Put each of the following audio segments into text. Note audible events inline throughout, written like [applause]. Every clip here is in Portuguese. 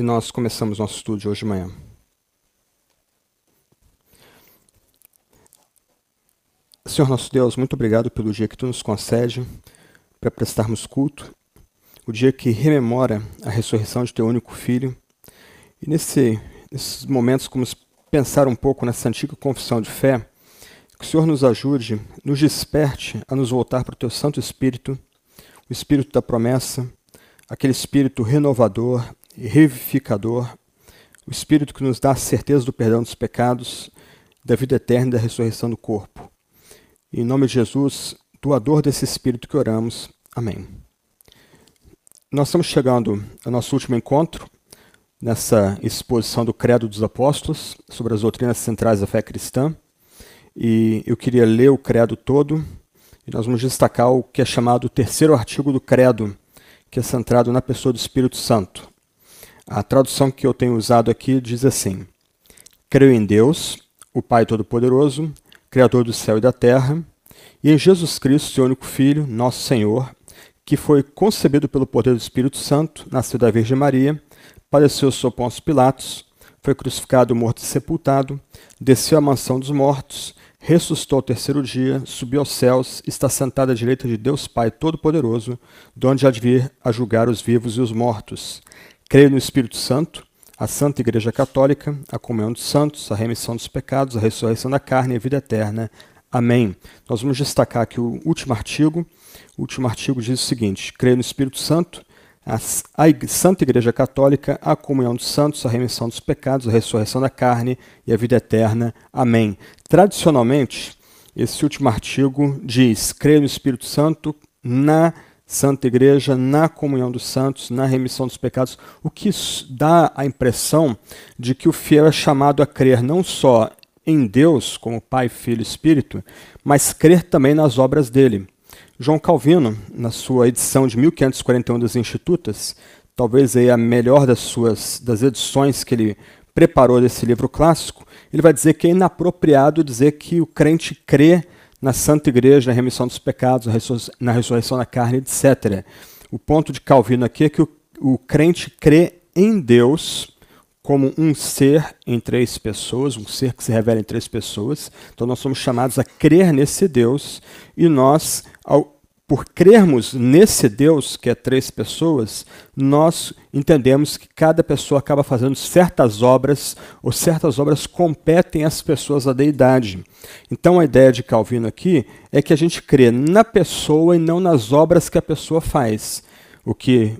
e nós começamos nosso estudo hoje de manhã. Senhor nosso Deus, muito obrigado pelo dia que tu nos concede para prestarmos culto, o dia que rememora a ressurreição de teu único filho. E nesse, nesses momentos, como pensar um pouco nessa antiga confissão de fé, que o Senhor nos ajude, nos desperte a nos voltar para o teu Santo Espírito, o Espírito da promessa, aquele Espírito renovador revivificador, o Espírito que nos dá a certeza do perdão dos pecados, da vida eterna e da ressurreição do corpo. Em nome de Jesus, doador desse Espírito que oramos. Amém. Nós estamos chegando ao nosso último encontro nessa exposição do Credo dos Apóstolos sobre as doutrinas centrais da fé cristã. E eu queria ler o credo todo e nós vamos destacar o que é chamado o terceiro artigo do credo, que é centrado na pessoa do Espírito Santo. A tradução que eu tenho usado aqui diz assim: Creio em Deus, o Pai Todo-Poderoso, Criador do céu e da terra, e em Jesus Cristo, seu único Filho, nosso Senhor, que foi concebido pelo poder do Espírito Santo, nasceu da Virgem Maria, padeceu sob Pôncio Pilatos, foi crucificado, morto e sepultado, desceu à mansão dos mortos, ressuscitou ao terceiro dia, subiu aos céus, está sentado à direita de Deus Pai Todo-Poderoso, de onde há de vir a julgar os vivos e os mortos. Creio no Espírito Santo, a Santa Igreja Católica, a comunhão dos santos, a remissão dos pecados, a ressurreição da carne e a vida eterna. Amém. Nós vamos destacar aqui o último artigo. O último artigo diz o seguinte: creio no Espírito Santo, a, Santa Igreja Católica, a comunhão dos santos, a remissão dos pecados, a ressurreição da carne e a vida eterna. Amém. Tradicionalmente, esse último artigo diz: creio no Espírito Santo, na Santa Igreja, na comunhão dos santos, na remissão dos pecados, o que dá a impressão de que o fiel é chamado a crer não só em Deus, como Pai, Filho e Espírito, mas crer também nas obras dele. João Calvino, na sua edição de 1541 das Institutas, talvez aí a melhor das suas das edições que ele preparou desse livro clássico, ele vai dizer que é inapropriado dizer que o crente crê na Santa Igreja, na remissão dos pecados, na ressurreição da carne, etc. O ponto de Calvino aqui é que o, o crente crê em Deus como um ser em três pessoas, um ser que se revela em três pessoas. Então nós somos chamados a crer nesse Deus e nós, ao por crermos nesse Deus, que é três pessoas, nós entendemos que cada pessoa acaba fazendo certas obras, ou certas obras competem às pessoas da deidade. Então a ideia de Calvino aqui é que a gente crê na pessoa e não nas obras que a pessoa faz. O que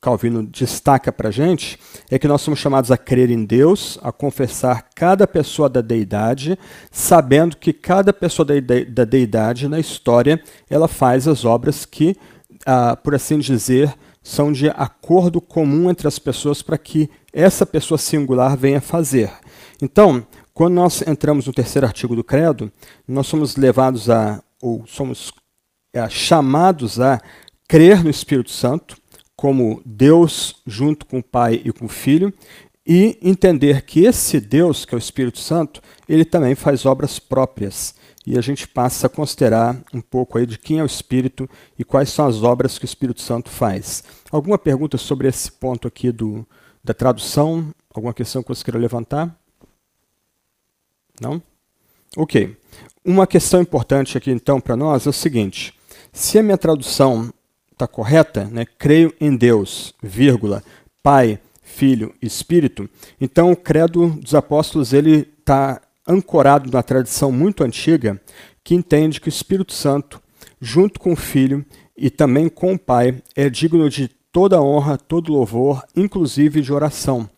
Calvino destaca para a gente é que nós somos chamados a crer em Deus, a confessar cada pessoa da deidade, sabendo que cada pessoa da deidade na história ela faz as obras que, ah, por assim dizer, são de acordo comum entre as pessoas para que essa pessoa singular venha fazer. Então, quando nós entramos no terceiro artigo do Credo, nós somos levados a, ou somos é, chamados a crer no Espírito Santo, como Deus junto com o Pai e com o Filho, e entender que esse Deus, que é o Espírito Santo, ele também faz obras próprias. E a gente passa a considerar um pouco aí de quem é o Espírito e quais são as obras que o Espírito Santo faz. Alguma pergunta sobre esse ponto aqui do, da tradução? Alguma questão que você queira levantar? Não? Ok. Uma questão importante aqui então para nós é o seguinte: se a minha tradução está correta, né? creio em Deus, vírgula, Pai, Filho, Espírito, então o credo dos apóstolos ele está ancorado na tradição muito antiga que entende que o Espírito Santo, junto com o Filho e também com o Pai, é digno de toda honra, todo louvor, inclusive de oração.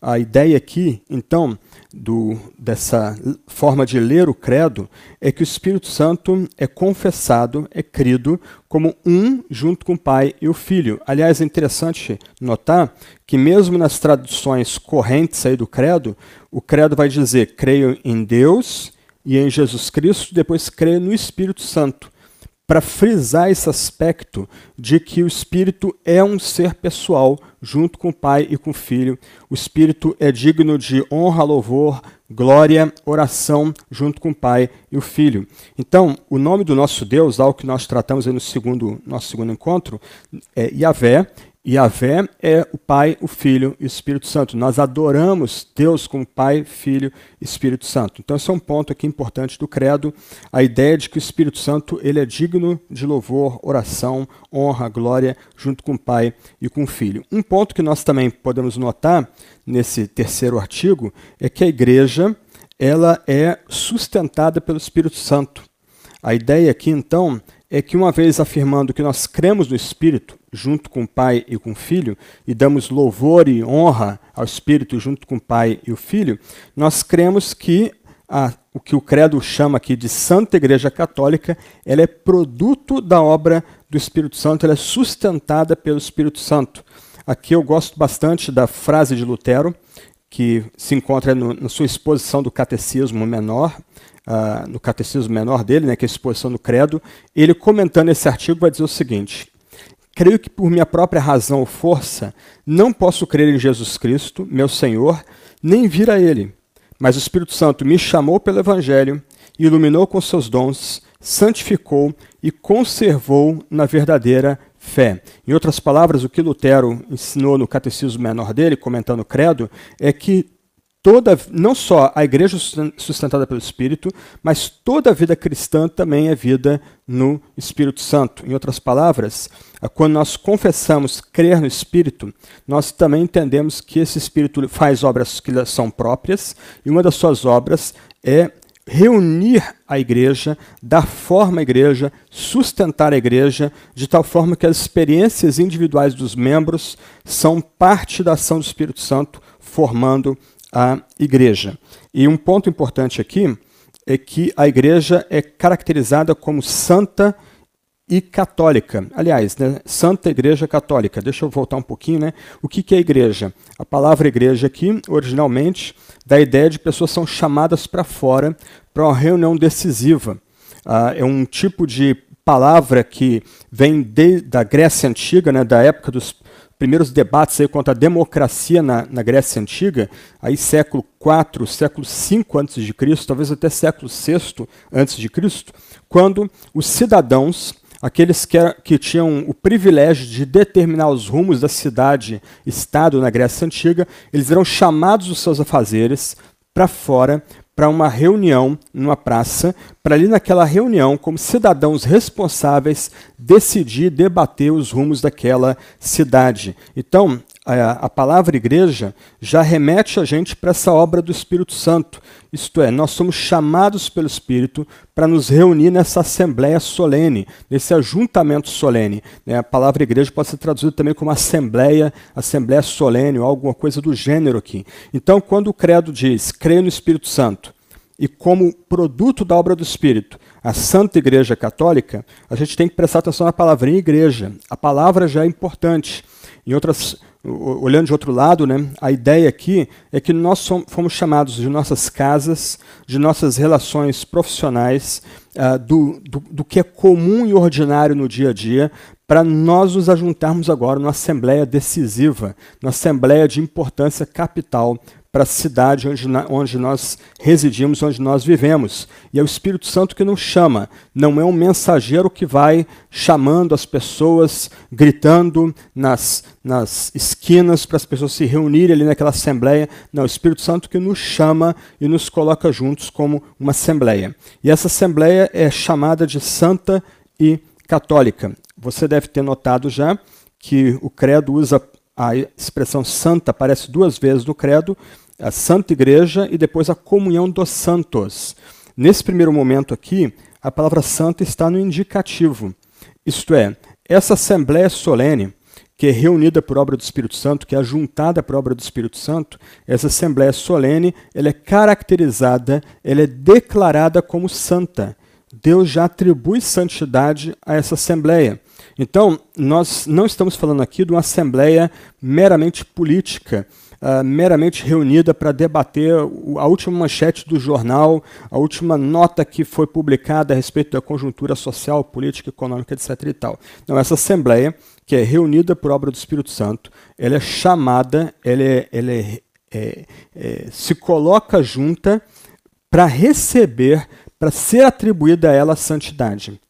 A ideia aqui, então, do, dessa forma de ler o credo é que o Espírito Santo é confessado, é crido como um junto com o Pai e o Filho. Aliás, é interessante notar que mesmo nas traduções correntes aí do credo, o credo vai dizer creio em Deus e em Jesus Cristo, depois creio no Espírito Santo para frisar esse aspecto de que o Espírito é um ser pessoal, junto com o Pai e com o Filho. O Espírito é digno de honra, louvor, glória, oração, junto com o Pai e o Filho. Então, o nome do nosso Deus, algo que nós tratamos no segundo, nosso segundo encontro, é Yahvé, Yahvé é o Pai, o Filho e o Espírito Santo. Nós adoramos Deus como Pai, Filho e Espírito Santo. Então esse é um ponto aqui importante do credo, a ideia de que o Espírito Santo ele é digno de louvor, oração, honra, glória, junto com o Pai e com o Filho. Um ponto que nós também podemos notar nesse terceiro artigo é que a igreja ela é sustentada pelo Espírito Santo. A ideia aqui, então, é que uma vez afirmando que nós cremos no Espírito, junto com o Pai e com o Filho, e damos louvor e honra ao Espírito junto com o Pai e o Filho, nós cremos que a, o que o credo chama aqui de Santa Igreja Católica, ela é produto da obra do Espírito Santo, ela é sustentada pelo Espírito Santo. Aqui eu gosto bastante da frase de Lutero, que se encontra no, na sua exposição do Catecismo Menor, uh, no Catecismo Menor dele, né, que é a exposição do Credo, ele comentando esse artigo vai dizer o seguinte: Creio que por minha própria razão ou força não posso crer em Jesus Cristo, meu Senhor, nem vir a Ele. Mas o Espírito Santo me chamou pelo Evangelho, iluminou com seus dons, santificou e conservou na verdadeira fé. Em outras palavras, o que Lutero ensinou no catecismo menor dele, comentando o credo, é que toda, não só a igreja sustentada pelo Espírito, mas toda a vida cristã também é vida no Espírito Santo. Em outras palavras, quando nós confessamos crer no Espírito, nós também entendemos que esse Espírito faz obras que são próprias, e uma das suas obras é reunir a igreja, dar forma à igreja, sustentar a igreja, de tal forma que as experiências individuais dos membros são parte da ação do Espírito Santo, formando a igreja. E um ponto importante aqui é que a igreja é caracterizada como santa e católica. Aliás, né, Santa Igreja Católica. Deixa eu voltar um pouquinho, né? O que, que é igreja? A palavra igreja aqui, originalmente, dá a ideia de pessoas são chamadas para fora para uma reunião decisiva. Ah, é um tipo de palavra que vem de, da Grécia Antiga, né, da época dos primeiros debates aí contra a democracia na, na Grécia Antiga, aí século IV, século V antes de Cristo, talvez até século VI antes de Cristo, quando os cidadãos, aqueles que, que tinham o privilégio de determinar os rumos da cidade-estado na Grécia Antiga, eles eram chamados dos seus afazeres para fora para uma reunião numa praça, para ali naquela reunião, como cidadãos responsáveis, decidir, debater os rumos daquela cidade. Então, a, a palavra igreja já remete a gente para essa obra do Espírito Santo. Isto é, nós somos chamados pelo Espírito para nos reunir nessa assembleia solene, nesse ajuntamento solene. Né? A palavra igreja pode ser traduzida também como assembleia, assembleia solene ou alguma coisa do gênero aqui. Então, quando o credo diz, creio no Espírito Santo, e como produto da obra do Espírito, a Santa Igreja Católica, a gente tem que prestar atenção na palavrinha igreja. A palavra já é importante. Em outras olhando de outro lado, né, a ideia aqui é que nós fomos chamados de nossas casas, de nossas relações profissionais, uh, do, do, do, que é comum e ordinário no dia a dia, para nós nos ajuntarmos agora numa assembleia decisiva, numa assembleia de importância capital para a cidade onde, onde nós residimos, onde nós vivemos. E é o Espírito Santo que nos chama, não é um mensageiro que vai chamando as pessoas, gritando nas, nas esquinas para as pessoas se reunirem ali naquela assembleia. Não, é o Espírito Santo que nos chama e nos coloca juntos como uma assembleia. E essa assembleia é chamada de Santa e Católica. Você deve ter notado já que o credo usa a expressão santa aparece duas vezes no credo, a Santa Igreja e depois a comunhão dos santos. Nesse primeiro momento aqui, a palavra santa está no indicativo. Isto é, essa assembleia solene, que é reunida por obra do Espírito Santo, que é ajuntada por obra do Espírito Santo, essa assembleia solene, ela é caracterizada, ela é declarada como santa. Deus já atribui santidade a essa assembleia. Então, nós não estamos falando aqui de uma assembleia meramente política, uh, meramente reunida para debater a última manchete do jornal, a última nota que foi publicada a respeito da conjuntura social, política, econômica, etc. E tal. Não, essa assembleia, que é reunida por obra do Espírito Santo, ela é chamada, ela, é, ela é, é, é se coloca junta para receber, para ser atribuída a ela a santidade.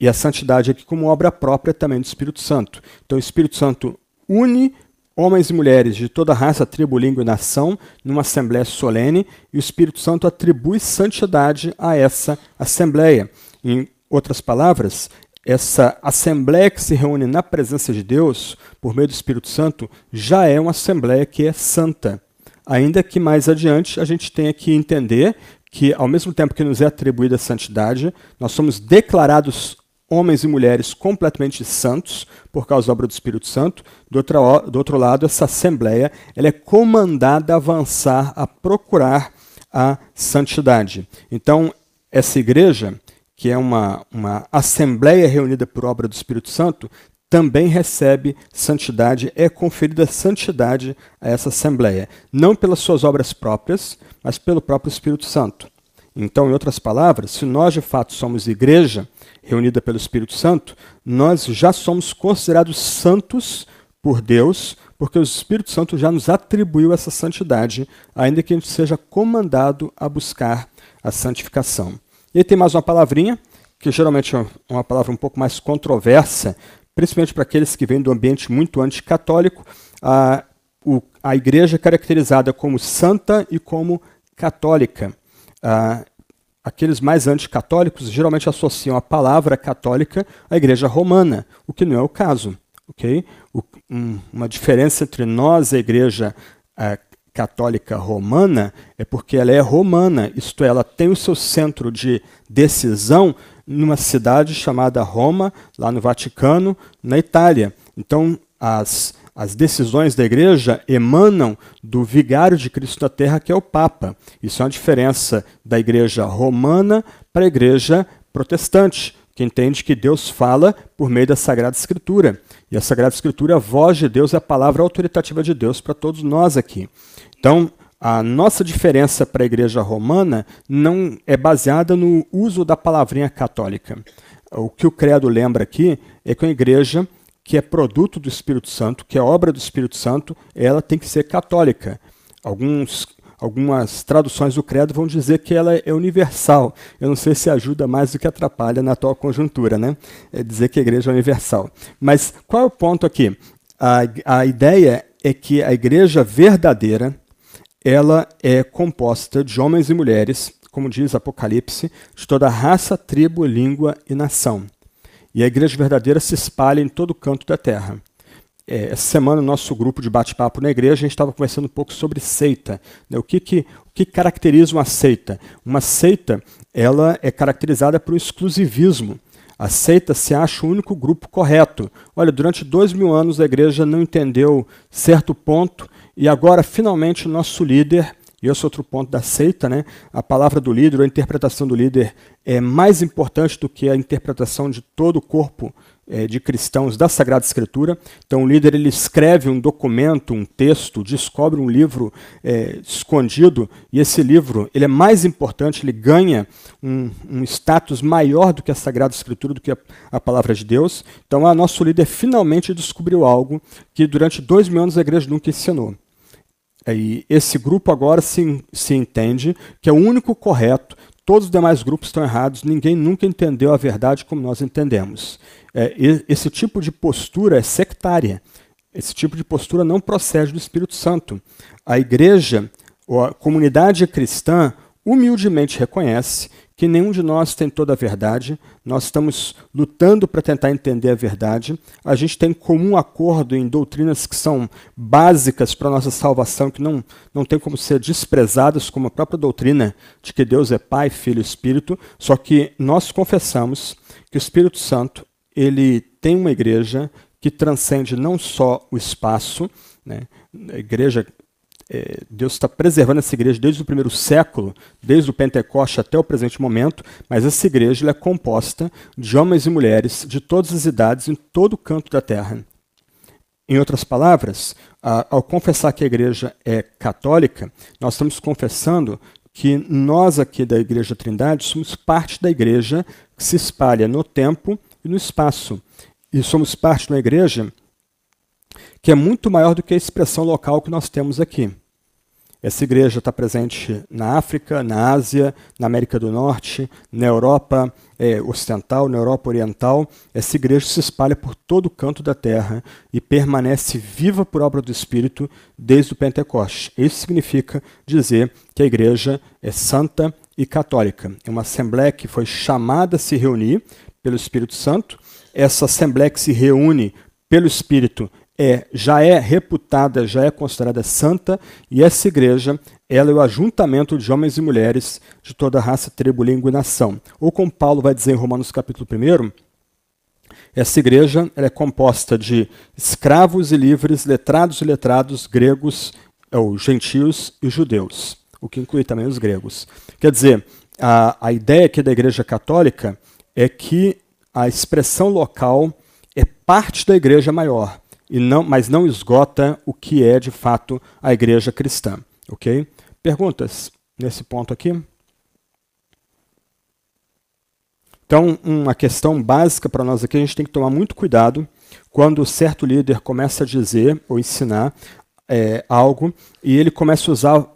E a santidade aqui como obra própria também do Espírito Santo. Então o Espírito Santo une homens e mulheres de toda raça, tribo, língua e nação numa assembleia solene e o Espírito Santo atribui santidade a essa assembleia. Em outras palavras, essa assembleia que se reúne na presença de Deus por meio do Espírito Santo já é uma assembleia que é santa. Ainda que mais adiante a gente tenha que entender que, ao mesmo tempo que nos é atribuída a santidade, nós somos declarados homens e mulheres completamente santos por causa da obra do Espírito Santo. Do outro, do outro lado, essa assembleia ela é comandada a avançar, a procurar a santidade. Então, essa igreja, que é uma, uma assembleia reunida por obra do Espírito Santo, também recebe santidade, é conferida santidade a essa assembleia, não pelas suas obras próprias, mas pelo próprio Espírito Santo. Então, em outras palavras, se nós de fato somos igreja reunida pelo Espírito Santo, nós já somos considerados santos por Deus, porque o Espírito Santo já nos atribuiu essa santidade, ainda que a gente seja comandado a buscar a santificação. E aí tem mais uma palavrinha, que geralmente é uma palavra um pouco mais controversa, principalmente para aqueles que vêm do ambiente muito anticatólico. A, o, a igreja é caracterizada como santa e como católica. Ah, aqueles mais anticatólicos geralmente associam a palavra católica à igreja romana, o que não é o caso. Okay? O, um, uma diferença entre nós e a igreja ah, católica romana é porque ela é romana, isto é, ela tem o seu centro de decisão numa cidade chamada Roma, lá no Vaticano, na Itália. Então, as as decisões da igreja emanam do vigário de Cristo na terra, que é o Papa. Isso é uma diferença da igreja romana para a igreja protestante, que entende que Deus fala por meio da Sagrada Escritura. E a Sagrada Escritura, a voz de Deus, é a palavra autoritativa de Deus para todos nós aqui. Então, a nossa diferença para a igreja romana não é baseada no uso da palavrinha católica. O que o credo lembra aqui é que a igreja que é produto do Espírito Santo, que é obra do Espírito Santo, ela tem que ser católica. Alguns, algumas traduções do credo vão dizer que ela é universal. Eu não sei se ajuda mais do que atrapalha na atual conjuntura, né? É dizer que a igreja é universal. Mas qual é o ponto aqui? A, a ideia é que a igreja verdadeira, ela é composta de homens e mulheres, como diz Apocalipse, de toda raça, tribo, língua e nação. E a igreja verdadeira se espalha em todo canto da terra. É, essa semana, no nosso grupo de bate-papo na igreja, a gente estava conversando um pouco sobre seita. Né? O, que, que, o que caracteriza uma seita? Uma seita ela é caracterizada por um exclusivismo. A seita se acha o único grupo correto. Olha, durante dois mil anos a igreja não entendeu certo ponto e agora, finalmente, o nosso líder e esse é outro ponto da seita, né? A palavra do líder, a interpretação do líder é mais importante do que a interpretação de todo o corpo é, de cristãos da Sagrada Escritura. Então, o líder ele escreve um documento, um texto, descobre um livro é, escondido e esse livro ele é mais importante, ele ganha um, um status maior do que a Sagrada Escritura, do que a, a palavra de Deus. Então, a nosso líder finalmente descobriu algo que durante dois mil anos a igreja nunca ensinou. E esse grupo agora se, se entende que é o único correto, todos os demais grupos estão errados, ninguém nunca entendeu a verdade como nós entendemos. É, esse tipo de postura é sectária. Esse tipo de postura não procede do Espírito Santo. A igreja, ou a comunidade cristã, humildemente reconhece que nenhum de nós tem toda a verdade, nós estamos lutando para tentar entender a verdade, a gente tem comum acordo em doutrinas que são básicas para a nossa salvação, que não, não tem como ser desprezadas, como a própria doutrina de que Deus é Pai, Filho e Espírito, só que nós confessamos que o Espírito Santo ele tem uma igreja que transcende não só o espaço, né? a igreja é, Deus está preservando essa igreja desde o primeiro século, desde o Pentecoste até o presente momento, mas essa igreja é composta de homens e mulheres de todas as idades em todo o canto da terra. Em outras palavras, ao confessar que a igreja é católica, nós estamos confessando que nós aqui da Igreja Trindade somos parte da igreja que se espalha no tempo e no espaço. E somos parte uma igreja que é muito maior do que a expressão local que nós temos aqui. Essa igreja está presente na África, na Ásia, na América do Norte, na Europa é, Ocidental, na Europa Oriental. Essa igreja se espalha por todo o canto da terra e permanece viva por obra do Espírito desde o Pentecoste. Isso significa dizer que a igreja é santa e católica. É uma assembleia que foi chamada a se reunir pelo Espírito Santo. Essa assembleia que se reúne pelo Espírito é, já é reputada, já é considerada santa, e essa igreja ela é o ajuntamento de homens e mulheres de toda raça, tribo, língua e nação. Ou como Paulo vai dizer em Romanos capítulo 1, essa igreja é composta de escravos e livres, letrados e letrados, gregos, ou gentios e judeus, o que inclui também os gregos. Quer dizer, a, a ideia aqui da igreja católica é que a expressão local é parte da igreja maior não, mas não esgota o que é de fato a igreja cristã. Ok? Perguntas nesse ponto aqui? Então, uma questão básica para nós aqui, a gente tem que tomar muito cuidado quando certo líder começa a dizer ou ensinar é, algo e ele começa a usar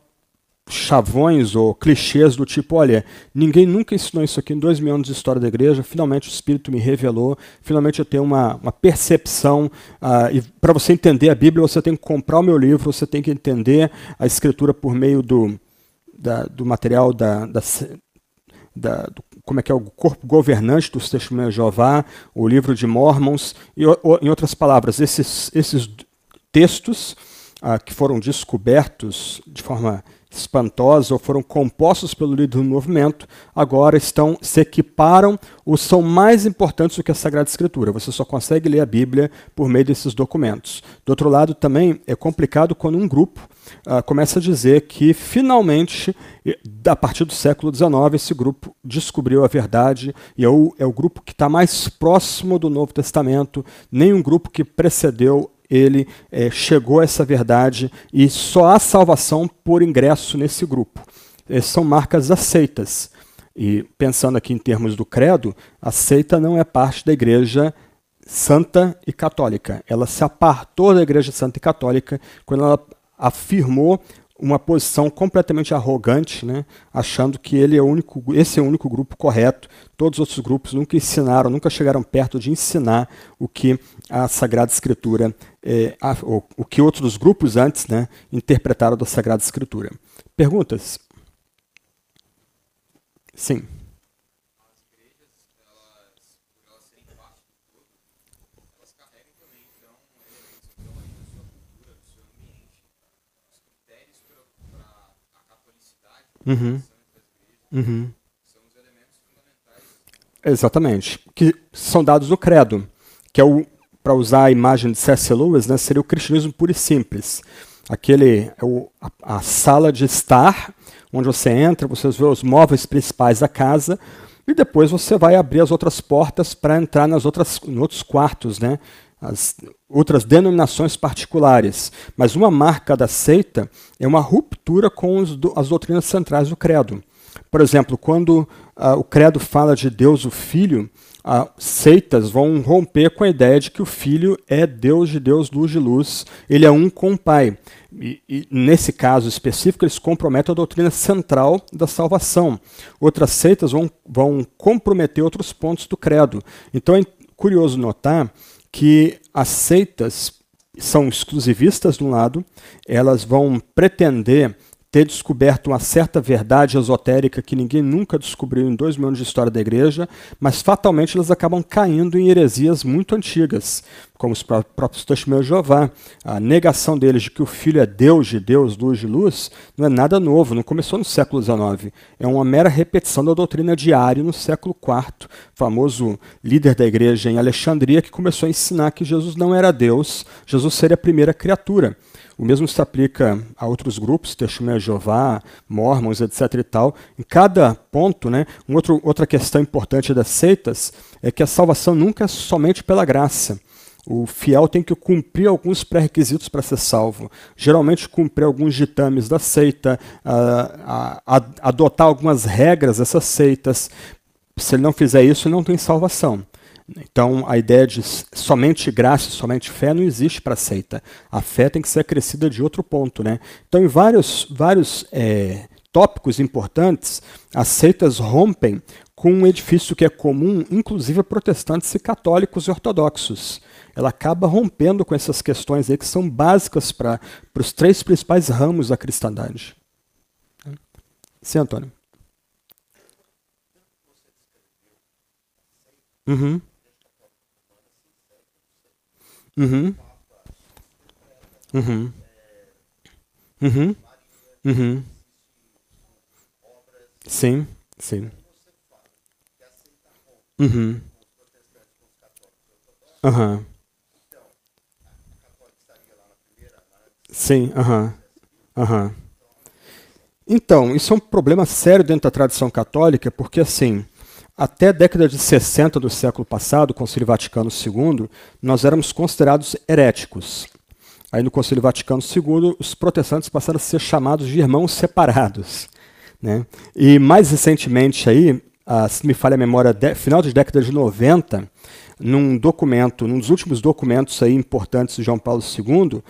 chavões ou clichês do tipo, olha, ninguém nunca ensinou isso aqui em dois mil anos de história da igreja, finalmente o Espírito me revelou, finalmente eu tenho uma, uma percepção, uh, e para você entender a Bíblia, você tem que comprar o meu livro, você tem que entender a Escritura por meio do, da, do material da, da, da do, como é que é o corpo governante dos testemunhos de Jeová, o livro de Mormons, e o, em outras palavras, esses, esses textos uh, que foram descobertos de forma espantosos ou foram compostos pelo líder do movimento, agora estão se equiparam ou são mais importantes do que a Sagrada Escritura. Você só consegue ler a Bíblia por meio desses documentos. Do outro lado, também é complicado quando um grupo uh, começa a dizer que finalmente, a partir do século XIX, esse grupo descobriu a verdade e é o, é o grupo que está mais próximo do Novo Testamento, nenhum grupo que precedeu ele é, chegou a essa verdade e só há salvação por ingresso nesse grupo. Essas são marcas aceitas. E pensando aqui em termos do credo, a seita não é parte da igreja santa e católica. Ela se apartou da igreja santa e católica quando ela afirmou uma posição completamente arrogante, né, achando que ele é o único, esse é o único grupo correto. Todos os outros grupos nunca ensinaram, nunca chegaram perto de ensinar o que a Sagrada Escritura, é, a, o, o que outros grupos antes né, interpretaram da Sagrada Escritura. Perguntas? Sim. Uhum. Uhum. Exatamente. Que são dados no credo, que é o, para usar a imagem de C.S. Lewis, né, seria o cristianismo puro e simples. Aquele é o, a, a, sala de estar, onde você entra, você vê os móveis principais da casa, e depois você vai abrir as outras portas para entrar nas outras, em outros quartos, né? as outras denominações particulares. Mas uma marca da seita é uma ruptura com os, as doutrinas centrais do credo. Por exemplo, quando uh, o credo fala de Deus o Filho, uh, seitas vão romper com a ideia de que o Filho é Deus de Deus, luz de luz, ele é um com o Pai. E, e, nesse caso específico, eles comprometem a doutrina central da salvação. Outras seitas vão, vão comprometer outros pontos do credo. Então é curioso notar que as seitas são exclusivistas de um lado, elas vão pretender ter descoberto uma certa verdade esotérica que ninguém nunca descobriu em dois mil anos de história da igreja, mas fatalmente elas acabam caindo em heresias muito antigas, como os próprios testemunhos de Jeová. A negação deles de que o Filho é Deus de Deus, luz de luz, não é nada novo, não começou no século XIX. É uma mera repetição da doutrina de Ário no século IV, famoso líder da igreja em Alexandria, que começou a ensinar que Jesus não era Deus, Jesus seria a primeira criatura. O mesmo se aplica a outros grupos, Testemunha Jeová, Mormons, etc. e tal. Em cada ponto, né, um outro, outra questão importante das seitas é que a salvação nunca é somente pela graça. O fiel tem que cumprir alguns pré-requisitos para ser salvo. Geralmente, cumprir alguns ditames da seita, a, a, a, adotar algumas regras dessas seitas. Se ele não fizer isso, não tem salvação. Então, a ideia de somente graça, somente fé não existe para a seita. A fé tem que ser acrescida de outro ponto. Né? Então, em vários, vários é, tópicos importantes, as seitas rompem com um edifício que é comum, inclusive a protestantes e católicos e ortodoxos. Ela acaba rompendo com essas questões aí que são básicas para os três principais ramos da cristandade. Sim, Antônio. Uhum. Uhum. Uhum. Uhum. Uhum. Sim, sim. Uhum. Aham. Sim, aham. Aham. Então, isso é um problema sério dentro da tradição católica, porque assim, até a década de 60 do século passado, o Concílio Vaticano II, nós éramos considerados heréticos. Aí no Concílio Vaticano II, os protestantes passaram a ser chamados de irmãos separados. Né? E mais recentemente, aí, a, se me falha a memória, de, final de década de 90, num documento, num dos últimos documentos aí importantes de João Paulo II, uh,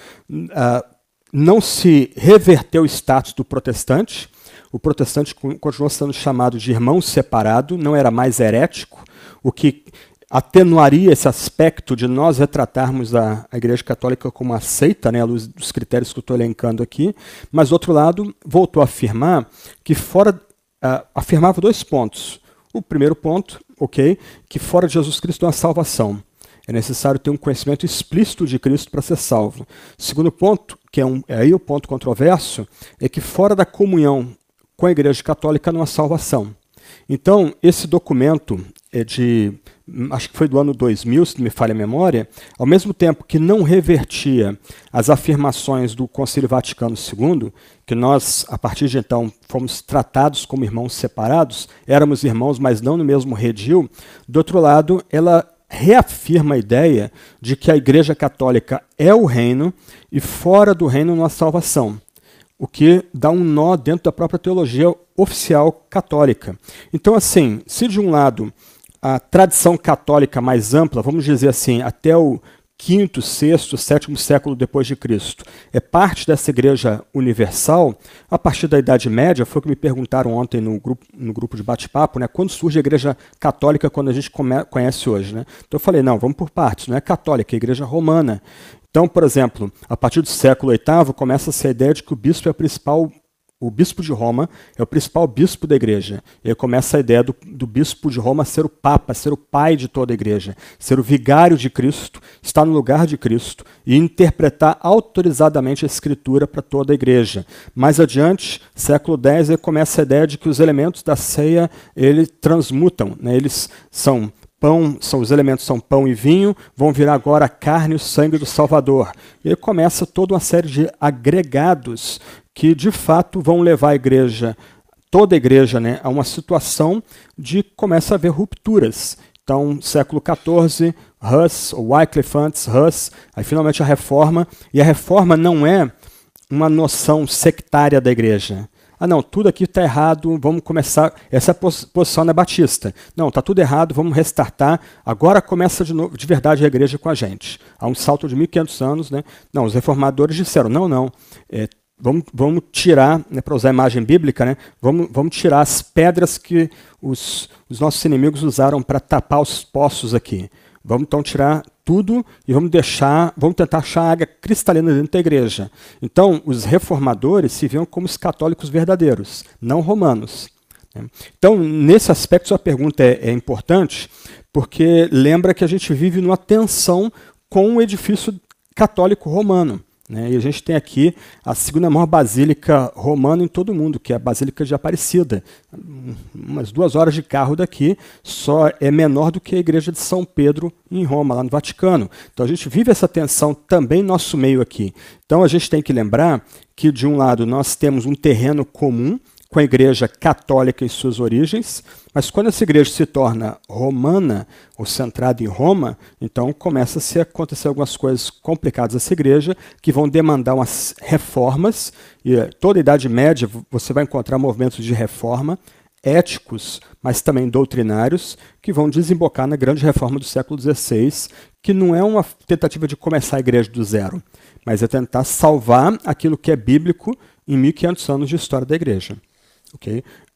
não se reverteu o status do protestante, o protestante continuou sendo chamado de irmão separado, não era mais herético, o que atenuaria esse aspecto de nós retratarmos a, a Igreja Católica como uma seita, né, à luz dos critérios que eu estou elencando aqui, mas, do outro lado, voltou a afirmar que fora. Uh, afirmava dois pontos. O primeiro ponto, ok, que fora de Jesus Cristo não há salvação. É necessário ter um conhecimento explícito de Cristo para ser salvo. Segundo ponto, que é, um, é aí o ponto controverso, é que fora da comunhão com a Igreja Católica há salvação. Então, esse documento é de, acho que foi do ano 2000, se não me falha a memória, ao mesmo tempo que não revertia as afirmações do Concílio Vaticano II, que nós, a partir de então, fomos tratados como irmãos separados, éramos irmãos, mas não no mesmo redil, do outro lado, ela reafirma a ideia de que a Igreja Católica é o reino e fora do reino não há salvação o que dá um nó dentro da própria teologia oficial católica. Então, assim, se de um lado a tradição católica mais ampla, vamos dizer assim, até o quinto, sexto, sétimo século depois de Cristo, é parte dessa igreja universal, a partir da Idade Média, foi o que me perguntaram ontem no grupo, no grupo de bate-papo, né, quando surge a igreja católica quando a gente conhece hoje. Né? Então eu falei, não, vamos por partes, não é católica, é a igreja romana. Então, por exemplo, a partir do século VIII começa a a ideia de que o bispo é o principal, o bispo de Roma é o principal bispo da igreja. E aí começa a ideia do, do bispo de Roma ser o papa, ser o pai de toda a igreja, ser o vigário de Cristo, estar no lugar de Cristo e interpretar autorizadamente a escritura para toda a igreja. Mais adiante, século X, aí começa a ideia de que os elementos da ceia eles transmutam, né? eles são pão, são os elementos são pão e vinho, vão virar agora a carne e o sangue do Salvador. E aí começa toda uma série de agregados que de fato vão levar a igreja, toda a igreja, né, a uma situação de começa a haver rupturas. Então, século XIV, Hus, ou Wycliffe antes, Hus, aí finalmente a reforma, e a reforma não é uma noção sectária da igreja ah, não, tudo aqui está errado, vamos começar. Essa é a posição da Batista. Não, está tudo errado, vamos restartar. Agora começa de, novo, de verdade a igreja com a gente. Há um salto de 1.500 anos. Né? Não, os reformadores disseram: não, não. É, vamos, vamos tirar, né, para usar a imagem bíblica, né, vamos, vamos tirar as pedras que os, os nossos inimigos usaram para tapar os poços aqui. Vamos então tirar tudo e vamos deixar, vamos tentar achar água cristalina dentro da igreja. Então, os reformadores se viam como os católicos verdadeiros, não romanos. Né? Então, nesse aspecto, sua pergunta é, é importante, porque lembra que a gente vive numa tensão com o edifício católico romano. Né? E a gente tem aqui a segunda maior basílica romana em todo o mundo, que é a Basílica de Aparecida. Umas duas horas de carro daqui, só é menor do que a Igreja de São Pedro em Roma, lá no Vaticano. Então a gente vive essa tensão também no nosso meio aqui. Então a gente tem que lembrar que, de um lado, nós temos um terreno comum com a Igreja Católica em suas origens, mas quando essa igreja se torna romana, ou centrada em Roma, então começa -se a acontecer algumas coisas complicadas nessa igreja, que vão demandar umas reformas, e toda a Idade Média você vai encontrar movimentos de reforma, éticos, mas também doutrinários, que vão desembocar na grande reforma do século XVI, que não é uma tentativa de começar a igreja do zero, mas é tentar salvar aquilo que é bíblico em 1500 anos de história da igreja.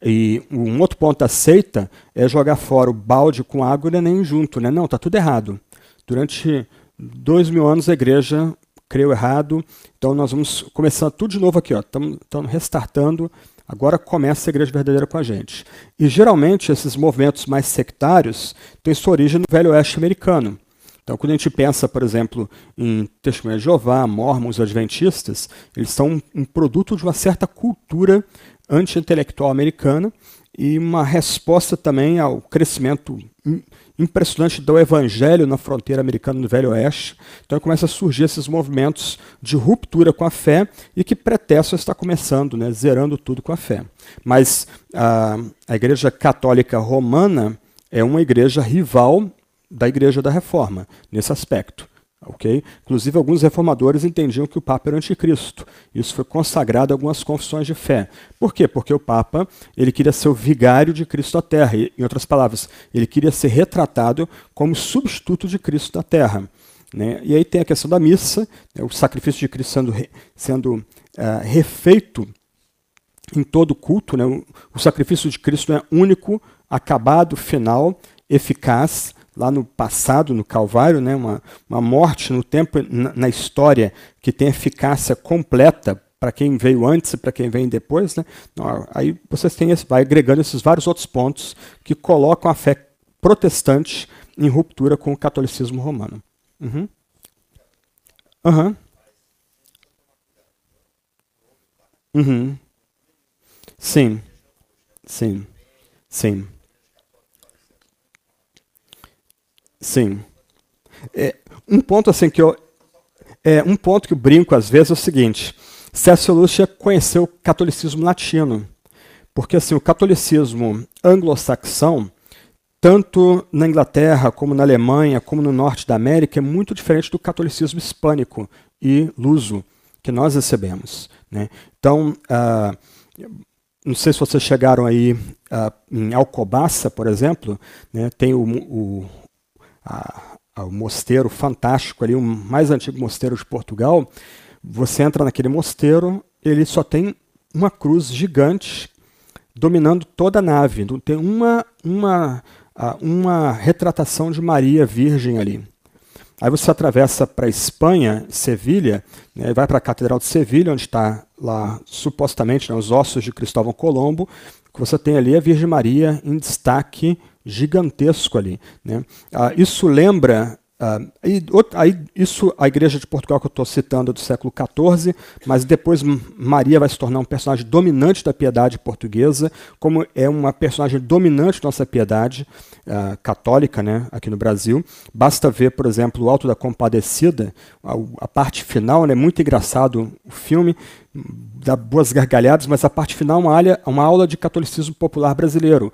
E um outro ponto da seita é jogar fora o balde com água e nem junto. Né? Não, está tudo errado. Durante dois mil anos a igreja creu errado, então nós vamos começar tudo de novo aqui. Estamos restartando Agora começa a igreja verdadeira com a gente. E geralmente esses movimentos mais sectários têm sua origem no Velho Oeste americano. Então, quando a gente pensa, por exemplo, em Testemunha de Jeová, Mormons, Adventistas, eles são um produto de uma certa cultura anti-intelectual americana e uma resposta também ao crescimento impressionante do evangelho na fronteira americana do Velho Oeste. Então começa a surgir esses movimentos de ruptura com a fé e que pretexto está começando, né, zerando tudo com a fé. Mas a, a Igreja Católica Romana é uma igreja rival da Igreja da Reforma, nesse aspecto. Inclusive, alguns reformadores entendiam que o Papa era anticristo. Isso foi consagrado em algumas confissões de fé. Por quê? Porque o Papa ele queria ser o vigário de Cristo à Terra. E, em outras palavras, ele queria ser retratado como substituto de Cristo da Terra. Né? E aí tem a questão da missa, né? o sacrifício de Cristo sendo, sendo uh, refeito em todo culto. Né? O, o sacrifício de Cristo é único, acabado, final, eficaz lá no passado, no Calvário, né, uma, uma morte no tempo, na, na história, que tem eficácia completa para quem veio antes e para quem vem depois. Né? Aí vocês têm esse, vai agregando esses vários outros pontos que colocam a fé protestante em ruptura com o catolicismo romano. Uhum. Uhum. Uhum. Sim. Sim. Sim. Sim. É, um ponto assim que eu é, um ponto que eu brinco às vezes é o seguinte: C.S. Lewis conheceu o catolicismo latino, porque assim o catolicismo anglo-saxão, tanto na Inglaterra como na Alemanha, como no norte da América, é muito diferente do catolicismo hispânico e luso que nós recebemos. Né? Então, uh, não sei se vocês chegaram aí uh, em Alcobaça, por exemplo, né? tem o, o, o mosteiro fantástico ali, o mais antigo mosteiro de Portugal, você entra naquele mosteiro, ele só tem uma cruz gigante dominando toda a nave. Não tem uma, uma, uma retratação de Maria Virgem ali. Aí você atravessa para Espanha, Sevilha, né, vai para a Catedral de Sevilha, onde está lá supostamente né, os ossos de Cristóvão Colombo. Que você tem ali a Virgem Maria em destaque gigantesco ali. Né? Ah, isso lembra. Ah, aí, aí, isso a igreja de Portugal que eu estou citando é do século XIV, mas depois Maria vai se tornar um personagem dominante da piedade portuguesa, como é uma personagem dominante da nossa piedade ah, católica né, aqui no Brasil. Basta ver, por exemplo, o Alto da Compadecida, a, a parte final, é né, muito engraçado o filme, dá boas gargalhadas, mas a parte final é uma, uma aula de catolicismo popular brasileiro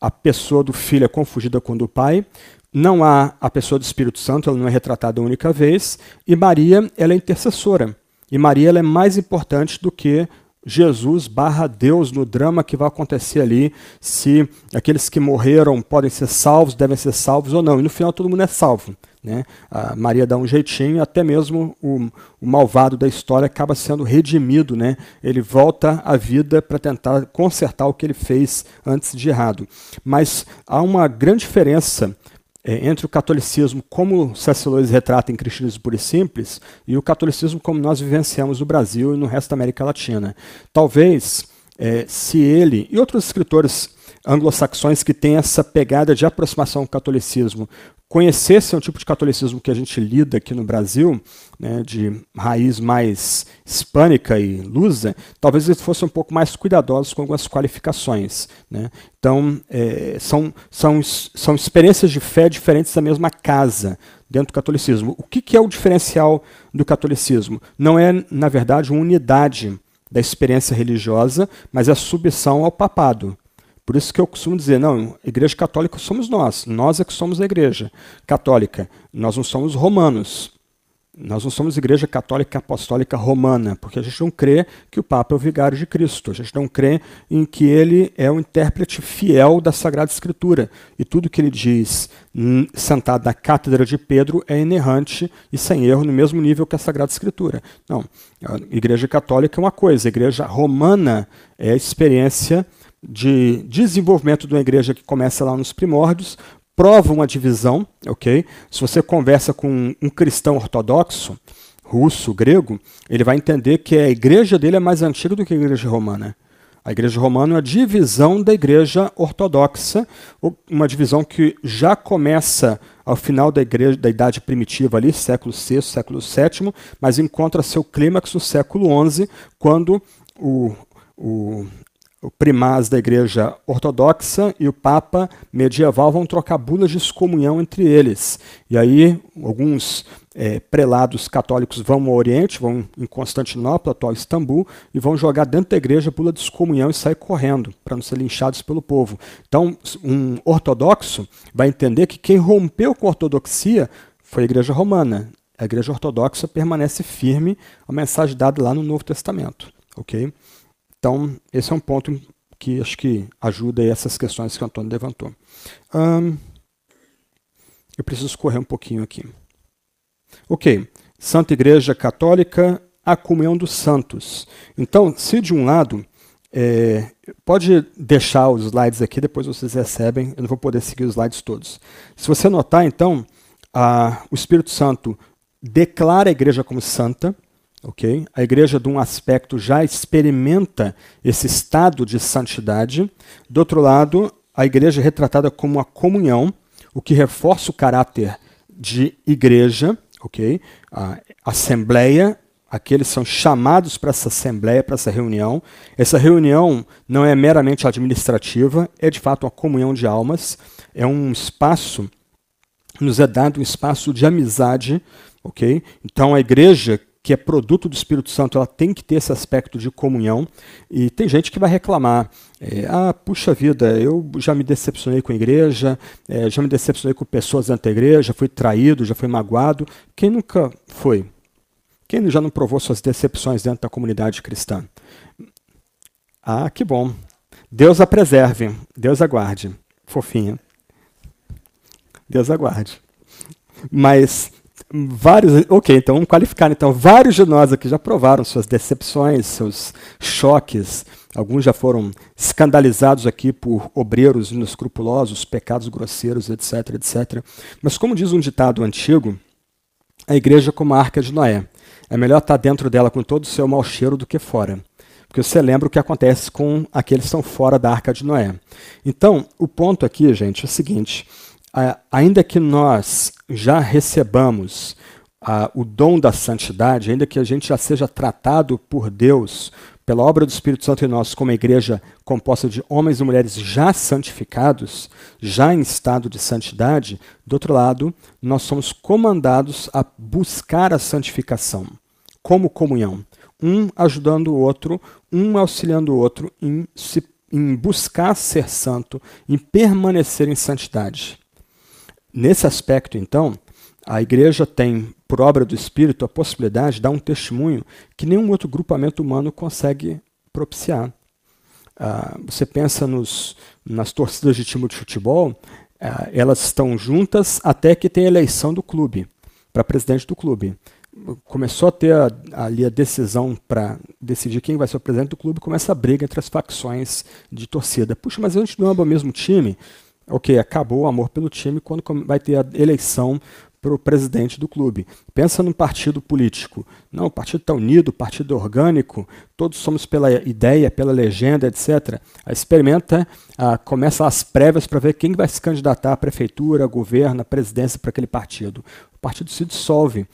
a pessoa do filho é confundida com do pai, não há a pessoa do Espírito Santo, ela não é retratada a única vez, e Maria ela é intercessora. E Maria ela é mais importante do que Jesus barra Deus no drama que vai acontecer ali, se aqueles que morreram podem ser salvos, devem ser salvos ou não. E no final todo mundo é salvo. Né? A Maria dá um jeitinho, até mesmo o, o malvado da história acaba sendo redimido. Né? Ele volta à vida para tentar consertar o que ele fez antes de errado. Mas há uma grande diferença é, entre o catolicismo como C.S. Lewis retrata em Cristianismo Puro e Simples e o catolicismo como nós vivenciamos no Brasil e no resto da América Latina. Talvez, é, se ele e outros escritores anglo-saxões que têm essa pegada de aproximação ao catolicismo conhecessem o tipo de catolicismo que a gente lida aqui no Brasil, né, de raiz mais hispânica e lusa, talvez eles fossem um pouco mais cuidadosos com algumas qualificações. Né? Então, é, são, são, são experiências de fé diferentes da mesma casa dentro do catolicismo. O que, que é o diferencial do catolicismo? Não é, na verdade, uma unidade da experiência religiosa, mas é a submissão ao papado. Por isso que eu costumo dizer, não, igreja católica somos nós, nós é que somos a igreja católica, nós não somos romanos. Nós não somos igreja católica apostólica romana, porque a gente não crê que o Papa é o vigário de Cristo. A gente não crê em que ele é o intérprete fiel da Sagrada Escritura. E tudo que ele diz sentado na cátedra de Pedro é inerrante e sem erro no mesmo nível que a Sagrada Escritura. Não. A igreja católica é uma coisa, a igreja romana é a experiência de desenvolvimento de uma igreja que começa lá nos primórdios, prova uma divisão, ok? Se você conversa com um cristão ortodoxo, russo, grego, ele vai entender que a igreja dele é mais antiga do que a igreja romana. A igreja romana é uma divisão da igreja ortodoxa, uma divisão que já começa ao final da, igreja, da Idade Primitiva, ali, século VI, século VII, mas encontra seu clímax no século XI, quando o, o, o primaz da igreja ortodoxa e o papa medieval vão trocar bulas de excomunhão entre eles. E aí, alguns é, prelados católicos vão ao Oriente, vão em Constantinopla, atual Istambul, e vão jogar dentro da igreja bula de excomunhão e sair correndo, para não ser linchados pelo povo. Então, um ortodoxo vai entender que quem rompeu com a ortodoxia foi a igreja romana. A igreja ortodoxa permanece firme à mensagem dada lá no Novo Testamento. ok? Então, esse é um ponto que acho que ajuda essas questões que o Antônio levantou. eu preciso correr um pouquinho aqui. Ok, Santa Igreja Católica, a comunhão dos santos. Então, se de um lado, é, pode deixar os slides aqui, depois vocês recebem, eu não vou poder seguir os slides todos. Se você notar, então, a, o Espírito Santo declara a igreja como santa, Okay? A igreja, de um aspecto, já experimenta esse estado de santidade. Do outro lado, a igreja é retratada como uma comunhão, o que reforça o caráter de igreja, ok? A assembleia, aqueles são chamados para essa assembleia, para essa reunião. Essa reunião não é meramente administrativa, é de fato uma comunhão de almas, é um espaço, nos é dado um espaço de amizade, ok? Então a igreja que é produto do Espírito Santo, ela tem que ter esse aspecto de comunhão. E tem gente que vai reclamar: é, ah, puxa vida, eu já me decepcionei com a igreja, é, já me decepcionei com pessoas dentro da igreja, fui traído, já fui magoado. Quem nunca foi? Quem já não provou suas decepções dentro da comunidade cristã? Ah, que bom. Deus a preserve, Deus aguarde. Fofinha. Deus aguarde. Mas vários. Ok, então vamos qualificar. Então, vários de nós aqui já provaram suas decepções, seus choques. Alguns já foram escandalizados aqui por obreiros inescrupulosos, pecados grosseiros, etc, etc. Mas, como diz um ditado antigo, a igreja é como a arca de Noé. É melhor estar dentro dela com todo o seu mau cheiro do que fora. Porque você lembra o que acontece com aqueles que estão fora da arca de Noé. Então, o ponto aqui, gente, é o seguinte: ainda que nós já recebamos o dom da santidade, ainda que a gente já seja tratado por Deus pela obra do Espírito Santo em nós como igreja composta de homens e mulheres já santificados, já em estado de santidade, do outro lado, nós somos comandados a buscar a santificação como comunhão, um ajudando o outro, um auxiliando o outro em, se, em buscar ser santo, em permanecer em santidade. Nesse aspecto, então, a igreja tem, por obra do Espírito, a possibilidade de dar um testemunho que nenhum outro grupamento humano consegue propiciar. Uh, você pensa nos, nas torcidas de time de futebol, uh, elas estão juntas até que tem a eleição do clube, para presidente do clube. Começou a ter a, ali a decisão para decidir quem vai ser o presidente do clube, começa a briga entre as facções de torcida. Puxa, mas a gente não é o mesmo time ok, acabou o amor pelo time quando vai ter a eleição para o presidente do clube. Pensa num partido político. Não, o partido está unido, o partido orgânico, todos somos pela ideia, pela legenda, etc. Experimenta, ah, começa as prévias para ver quem vai se candidatar à prefeitura, governo, à presidência para aquele partido. O partido se dissolve.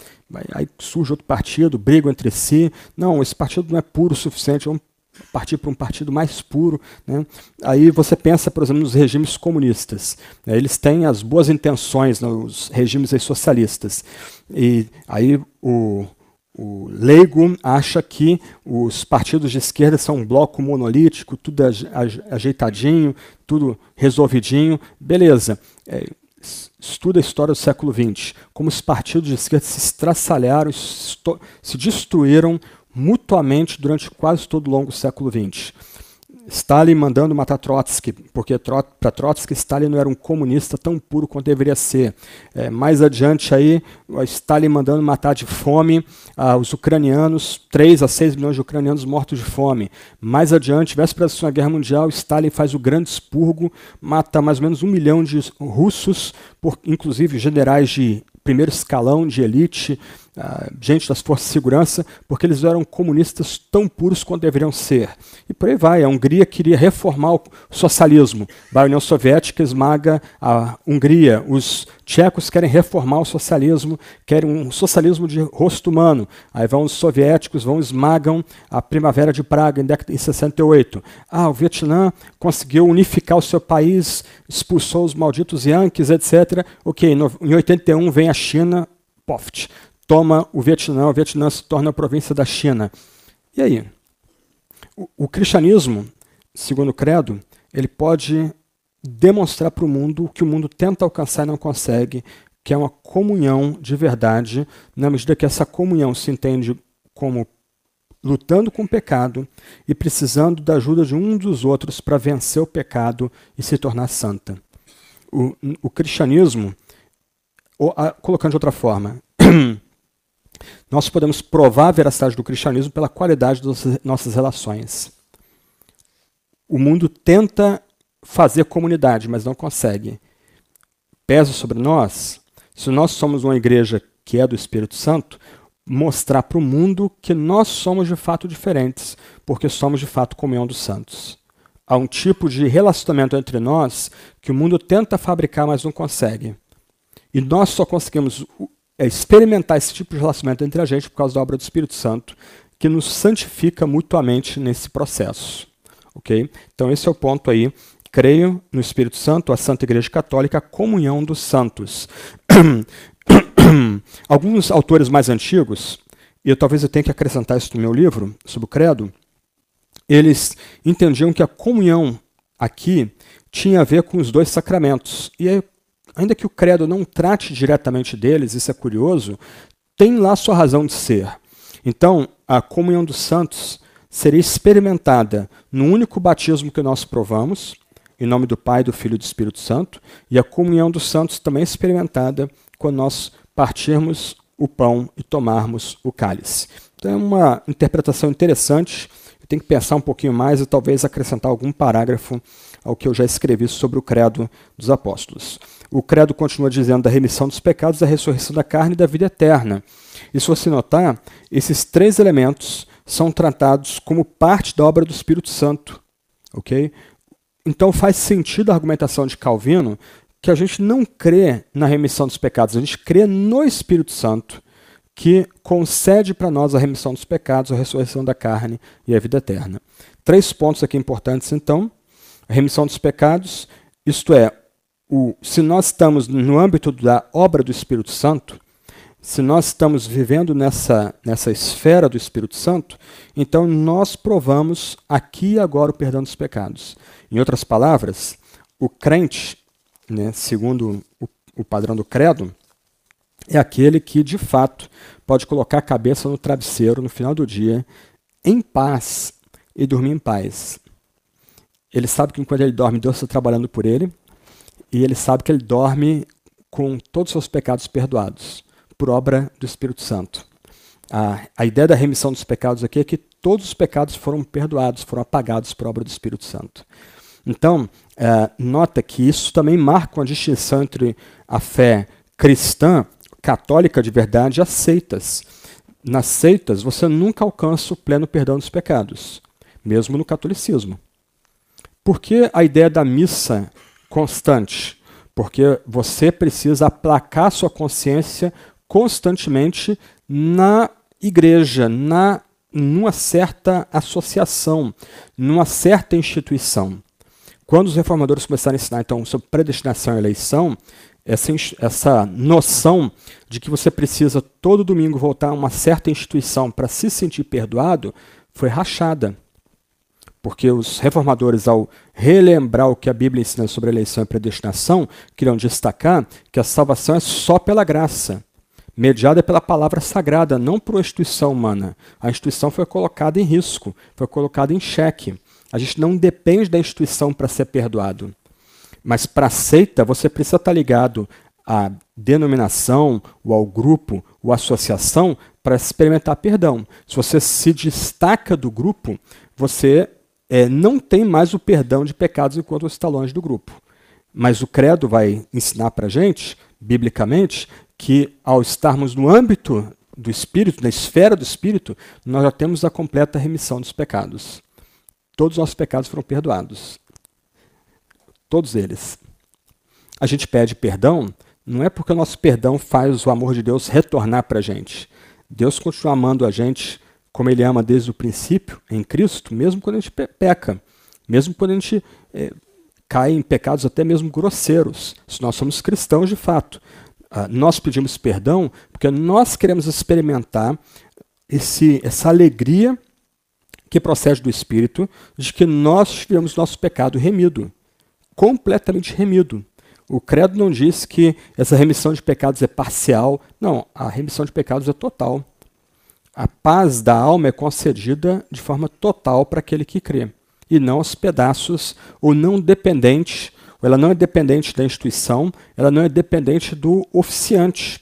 Aí surge outro partido, brigam entre si. Não, esse partido não é puro o suficiente, vamos partir para um partido mais puro. Né? Aí você pensa, por exemplo, nos regimes comunistas. Né? Eles têm as boas intenções nos regimes socialistas. E aí o, o leigo acha que os partidos de esquerda são um bloco monolítico, tudo ajeitadinho, tudo resolvidinho. Beleza. É, estuda a história do século XX, como os partidos de esquerda se estraçalharam, se destruíram mutuamente durante quase todo o longo século XX. Stalin mandando matar Trotsky, porque para Trotsky Stalin não era um comunista tão puro quanto deveria ser. É, mais adiante aí, Stalin mandando matar de fome ah, os ucranianos, 3 a 6 milhões de ucranianos mortos de fome. Mais adiante, véspera da Segunda Guerra Mundial, Stalin faz o grande expurgo, mata mais ou menos um milhão de russos, por, inclusive generais de primeiro escalão de elite, uh, gente das forças de segurança, porque eles eram comunistas tão puros quanto deveriam ser. E por aí vai. A Hungria queria reformar o socialismo. A União Soviética esmaga a Hungria. Os tchecos querem reformar o socialismo, querem um socialismo de rosto humano. Aí vão os soviéticos, vão esmagam a Primavera de Praga em, em 68. Ah, o Vietnã conseguiu unificar o seu país, expulsou os malditos Yankees, etc. Ok, no, em 81 vem a China, poft, toma o Vietnã, o Vietnã se torna a província da China. E aí? O, o cristianismo, segundo o credo, ele pode demonstrar para o mundo o que o mundo tenta alcançar e não consegue, que é uma comunhão de verdade, na medida que essa comunhão se entende como lutando com o pecado e precisando da ajuda de um dos outros para vencer o pecado e se tornar santa. O, o cristianismo, ou, a, colocando de outra forma, [clears throat] nós podemos provar a veracidade do cristianismo pela qualidade das nossas relações. O mundo tenta fazer comunidade, mas não consegue. Pesa sobre nós, se nós somos uma igreja que é do Espírito Santo, mostrar para o mundo que nós somos de fato diferentes, porque somos de fato comunhão dos santos. Há um tipo de relacionamento entre nós que o mundo tenta fabricar, mas não consegue. E nós só conseguimos é, experimentar esse tipo de relacionamento entre a gente por causa da obra do Espírito Santo, que nos santifica mutuamente nesse processo. Ok? Então, esse é o ponto aí Creio no Espírito Santo, a Santa Igreja Católica, a comunhão dos santos. [coughs] Alguns autores mais antigos, e eu, talvez eu tenha que acrescentar isso no meu livro, sobre o credo, eles entendiam que a comunhão aqui tinha a ver com os dois sacramentos. E aí, ainda que o credo não trate diretamente deles, isso é curioso, tem lá sua razão de ser. Então, a comunhão dos santos seria experimentada no único batismo que nós provamos, em nome do Pai, do Filho e do Espírito Santo, e a comunhão dos santos também é experimentada quando nós partirmos o pão e tomarmos o cálice. Então é uma interpretação interessante. Eu tenho que pensar um pouquinho mais e talvez acrescentar algum parágrafo ao que eu já escrevi sobre o credo dos apóstolos. O credo continua dizendo da remissão dos pecados, da ressurreição da carne e da vida eterna. E se você notar, esses três elementos são tratados como parte da obra do Espírito Santo. ok? Então faz sentido a argumentação de Calvino que a gente não crê na remissão dos pecados, a gente crê no Espírito Santo, que concede para nós a remissão dos pecados, a ressurreição da carne e a vida eterna. Três pontos aqui importantes, então. A remissão dos pecados, isto é, o, se nós estamos no âmbito da obra do Espírito Santo, se nós estamos vivendo nessa, nessa esfera do Espírito Santo, então nós provamos aqui e agora o perdão dos pecados. Em outras palavras, o crente, né, segundo o, o padrão do credo, é aquele que de fato pode colocar a cabeça no travesseiro no final do dia, em paz e dormir em paz. Ele sabe que enquanto ele dorme, Deus está trabalhando por ele, e ele sabe que ele dorme com todos os seus pecados perdoados, por obra do Espírito Santo. A, a ideia da remissão dos pecados aqui é que todos os pecados foram perdoados, foram apagados por obra do Espírito Santo. Então, é, nota que isso também marca uma distinção entre a fé cristã, católica de verdade, e as seitas. Nas seitas, você nunca alcança o pleno perdão dos pecados, mesmo no catolicismo. Por que a ideia da missa constante? Porque você precisa aplacar sua consciência constantemente na igreja, na numa certa associação, numa certa instituição. Quando os reformadores começaram a ensinar então sobre predestinação e eleição, essa, essa noção de que você precisa todo domingo voltar a uma certa instituição para se sentir perdoado foi rachada. Porque os reformadores, ao relembrar o que a Bíblia ensina sobre eleição e predestinação, queriam destacar que a salvação é só pela graça, mediada pela palavra sagrada, não por uma instituição humana. A instituição foi colocada em risco, foi colocada em xeque. A gente não depende da instituição para ser perdoado. Mas para a seita, você precisa estar ligado à denominação, ou ao grupo, ou à associação, para experimentar perdão. Se você se destaca do grupo, você é, não tem mais o perdão de pecados enquanto você está longe do grupo. Mas o credo vai ensinar para a gente, biblicamente, que ao estarmos no âmbito do Espírito, na esfera do Espírito, nós já temos a completa remissão dos pecados. Todos os nossos pecados foram perdoados. Todos eles. A gente pede perdão, não é porque o nosso perdão faz o amor de Deus retornar para a gente. Deus continua amando a gente como Ele ama desde o princípio, em Cristo, mesmo quando a gente peca, mesmo quando a gente é, cai em pecados até mesmo grosseiros, se nós somos cristãos de fato. Ah, nós pedimos perdão porque nós queremos experimentar esse, essa alegria que procede do Espírito de que nós tivemos nosso pecado remido, completamente remido. O credo não diz que essa remissão de pecados é parcial. Não, a remissão de pecados é total. A paz da alma é concedida de forma total para aquele que crê, e não aos pedaços, ou não dependente, ou ela não é dependente da instituição, ela não é dependente do oficiante,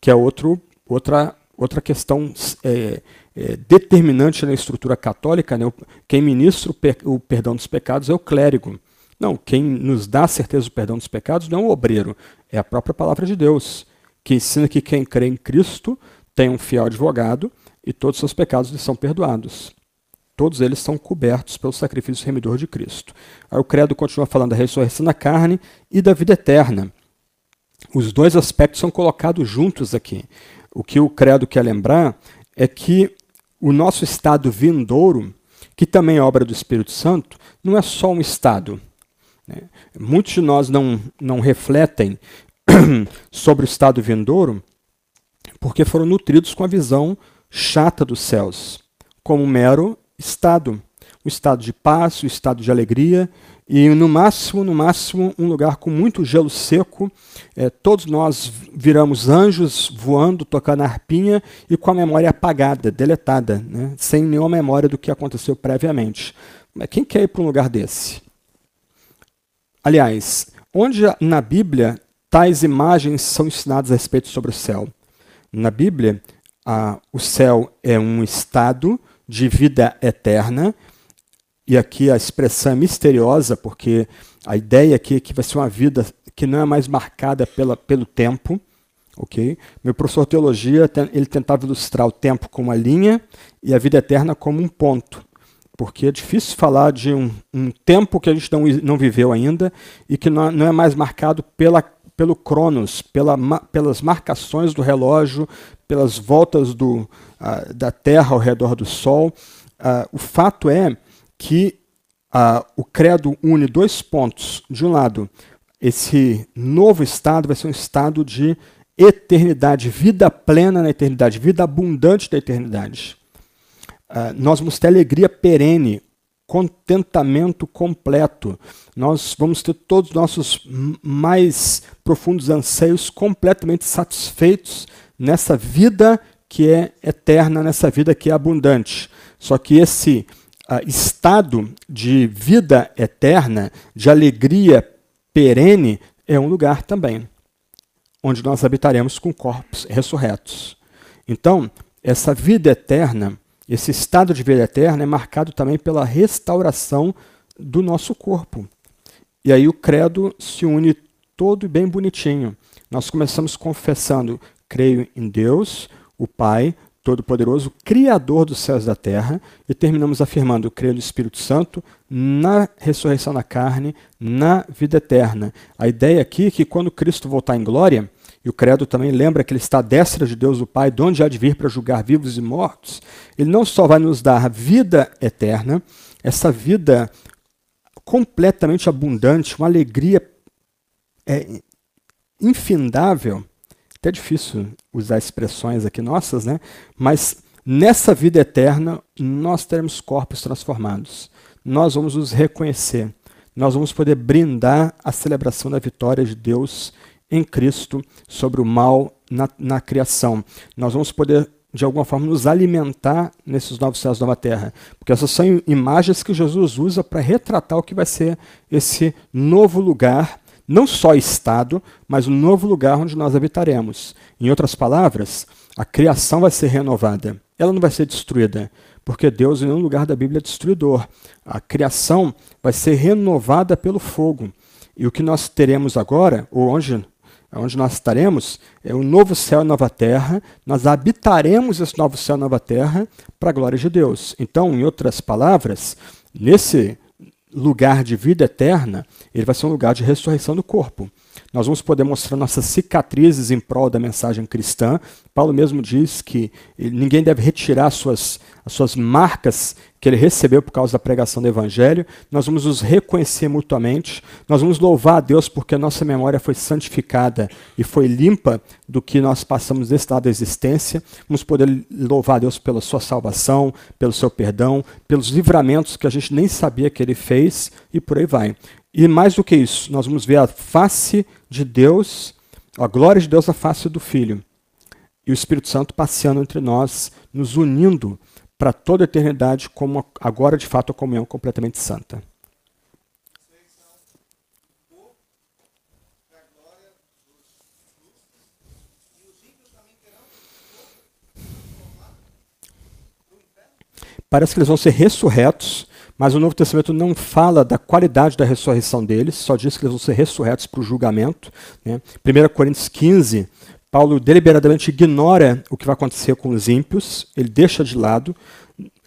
que é outro, outra, outra questão é, é, determinante na estrutura católica. Né? Quem ministra o, per, o perdão dos pecados é o clérigo. Não, quem nos dá a certeza do perdão dos pecados não é o obreiro, é a própria palavra de Deus, que ensina que quem crê em Cristo tem um fiel advogado e todos os seus pecados lhe são perdoados. Todos eles são cobertos pelo sacrifício remidor de Cristo. Aí o credo continua falando da ressurreição da carne e da vida eterna. Os dois aspectos são colocados juntos aqui. O que o credo quer lembrar é que o nosso estado vindouro, que também é obra do Espírito Santo, não é só um estado, né? Muitos de nós não, não refletem [clears throat] sobre o estado vindouro porque foram nutridos com a visão chata dos céus, como um mero estado. Um estado de paz, um estado de alegria, e no máximo, no máximo, um lugar com muito gelo seco. É, todos nós viramos anjos voando, tocando arpinha e com a memória apagada, deletada, né? sem nenhuma memória do que aconteceu previamente. Mas quem quer ir para um lugar desse? Aliás, onde na Bíblia tais imagens são ensinadas a respeito sobre o céu? Na Bíblia, a, o céu é um estado de vida eterna, e aqui a expressão é misteriosa, porque a ideia aqui é que vai ser uma vida que não é mais marcada pela, pelo tempo. ok? Meu professor de teologia ele tentava ilustrar o tempo como uma linha e a vida eterna como um ponto porque é difícil falar de um, um, tempo que a gente não, não viveu ainda e que não, não é mais marcado pela, pelo cronos, pela, pelas marcações do relógio, pelas voltas do, uh, da Terra ao redor do Sol. Uh, o fato é que uh, o credo une dois pontos. De um lado, esse novo estado vai ser um estado de eternidade, vida plena na eternidade, vida abundante da eternidade. Nós vamos ter alegria perene, contentamento completo. Nós vamos ter todos os nossos mais profundos anseios completamente satisfeitos nessa vida que é eterna, nessa vida que é abundante. Só que esse uh, estado de vida eterna, de alegria perene, é um lugar também onde nós habitaremos com corpos ressurretos. Então, essa vida eterna esse estado de vida eterna é marcado também pela restauração do nosso corpo. E aí o credo se une todo bem bonitinho. Nós começamos confessando: creio em Deus, o Pai Todo-Poderoso, Criador dos céus e da terra, e terminamos afirmando: creio no Espírito Santo, na ressurreição da carne, na vida eterna. A ideia aqui é que quando Cristo voltar em glória, e o credo também lembra que ele está à destra de Deus o Pai, de onde há de vir para julgar vivos e mortos. Ele não só vai nos dar vida eterna, essa vida completamente abundante, uma alegria é, infindável. Até difícil usar expressões aqui nossas, né? Mas nessa vida eterna nós teremos corpos transformados. nós vamos nos reconhecer. Nós vamos poder brindar a celebração da vitória de Deus em Cristo sobre o mal na, na criação. Nós vamos poder de alguma forma, nos alimentar nesses novos céus nova terra. Porque essas são imagens que Jesus usa para retratar o que vai ser esse novo lugar, não só estado, mas um novo lugar onde nós habitaremos. Em outras palavras, a criação vai ser renovada. Ela não vai ser destruída, porque Deus, em nenhum lugar da Bíblia, é destruidor. A criação vai ser renovada pelo fogo. E o que nós teremos agora, ou onde onde nós estaremos, é um novo céu e nova terra, nós habitaremos esse novo céu e nova terra para a glória de Deus. Então, em outras palavras, nesse lugar de vida eterna, ele vai ser um lugar de ressurreição do corpo. Nós vamos poder mostrar nossas cicatrizes em prol da mensagem cristã. Paulo mesmo diz que ninguém deve retirar suas, as suas marcas que ele recebeu por causa da pregação do Evangelho. Nós vamos nos reconhecer mutuamente. Nós vamos louvar a Deus porque a nossa memória foi santificada e foi limpa do que nós passamos desse lado da existência. Vamos poder louvar a Deus pela sua salvação, pelo seu perdão, pelos livramentos que a gente nem sabia que ele fez e por aí vai. E mais do que isso, nós vamos ver a face de Deus, a glória de Deus na face do Filho. E o Espírito Santo passeando entre nós, nos unindo para toda a eternidade, como agora de fato a comunhão completamente santa. Parece que eles vão ser ressurretos mas o Novo Testamento não fala da qualidade da ressurreição deles, só diz que eles vão ser ressurretos para o julgamento. Né? 1 Coríntios 15, Paulo deliberadamente ignora o que vai acontecer com os ímpios, ele deixa de lado,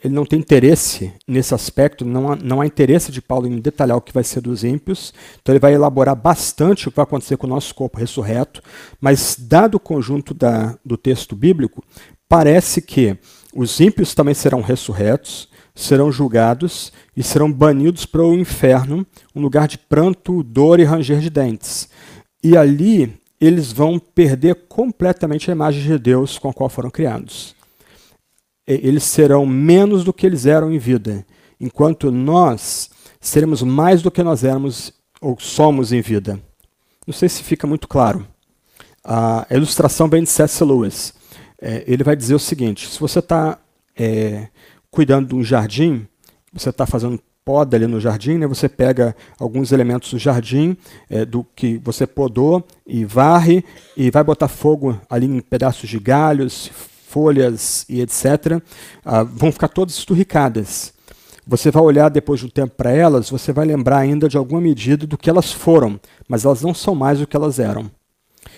ele não tem interesse nesse aspecto, não há, não há interesse de Paulo em detalhar o que vai ser dos ímpios, então ele vai elaborar bastante o que vai acontecer com o nosso corpo ressurreto, mas dado o conjunto da, do texto bíblico, parece que os ímpios também serão ressurretos, serão julgados e serão banidos para o inferno, um lugar de pranto, dor e ranger de dentes. E ali eles vão perder completamente a imagem de Deus com a qual foram criados. Eles serão menos do que eles eram em vida, enquanto nós seremos mais do que nós éramos ou somos em vida. Não sei se fica muito claro. A ilustração vem de C.S. Lewis. É, ele vai dizer o seguinte: se você está é, cuidando de um jardim, você está fazendo poda ali no jardim, né? você pega alguns elementos do jardim, é, do que você podou, e varre, e vai botar fogo ali em pedaços de galhos, folhas e etc. Ah, vão ficar todas esturricadas. Você vai olhar depois de um tempo para elas, você vai lembrar ainda de alguma medida do que elas foram, mas elas não são mais o que elas eram.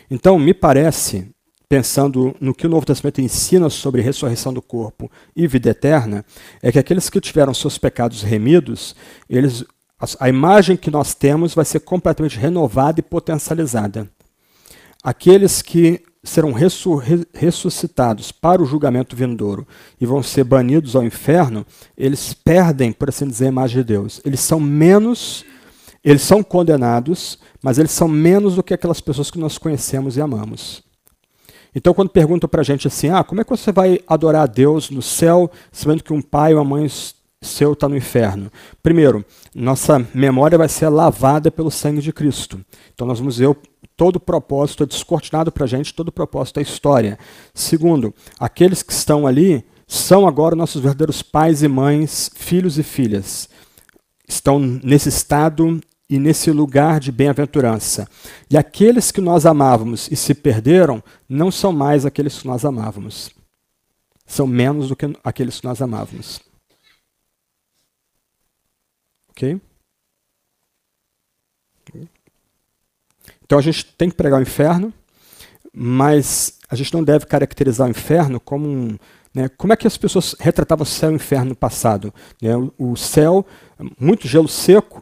Então, me parece pensando no que o Novo Testamento ensina sobre ressurreição do corpo e vida eterna, é que aqueles que tiveram seus pecados remidos, eles, a imagem que nós temos vai ser completamente renovada e potencializada. Aqueles que serão ressuscitados para o julgamento vindouro e vão ser banidos ao inferno, eles perdem, por assim dizer, a imagem de Deus. Eles são menos, eles são condenados, mas eles são menos do que aquelas pessoas que nós conhecemos e amamos. Então, quando perguntam para a gente assim, ah, como é que você vai adorar a Deus no céu, sabendo que um pai ou uma mãe seu está no inferno? Primeiro, nossa memória vai ser lavada pelo sangue de Cristo. Então, nós vamos ver todo o propósito, é descortinado para a gente todo o propósito da história. Segundo, aqueles que estão ali são agora nossos verdadeiros pais e mães, filhos e filhas. Estão nesse estado e nesse lugar de bem-aventurança. E aqueles que nós amávamos e se perderam não são mais aqueles que nós amávamos. São menos do que aqueles que nós amávamos. Ok? Então a gente tem que pregar o inferno, mas a gente não deve caracterizar o inferno como um. Né, como é que as pessoas retratavam o céu e o inferno no passado? Né, o céu, muito gelo seco,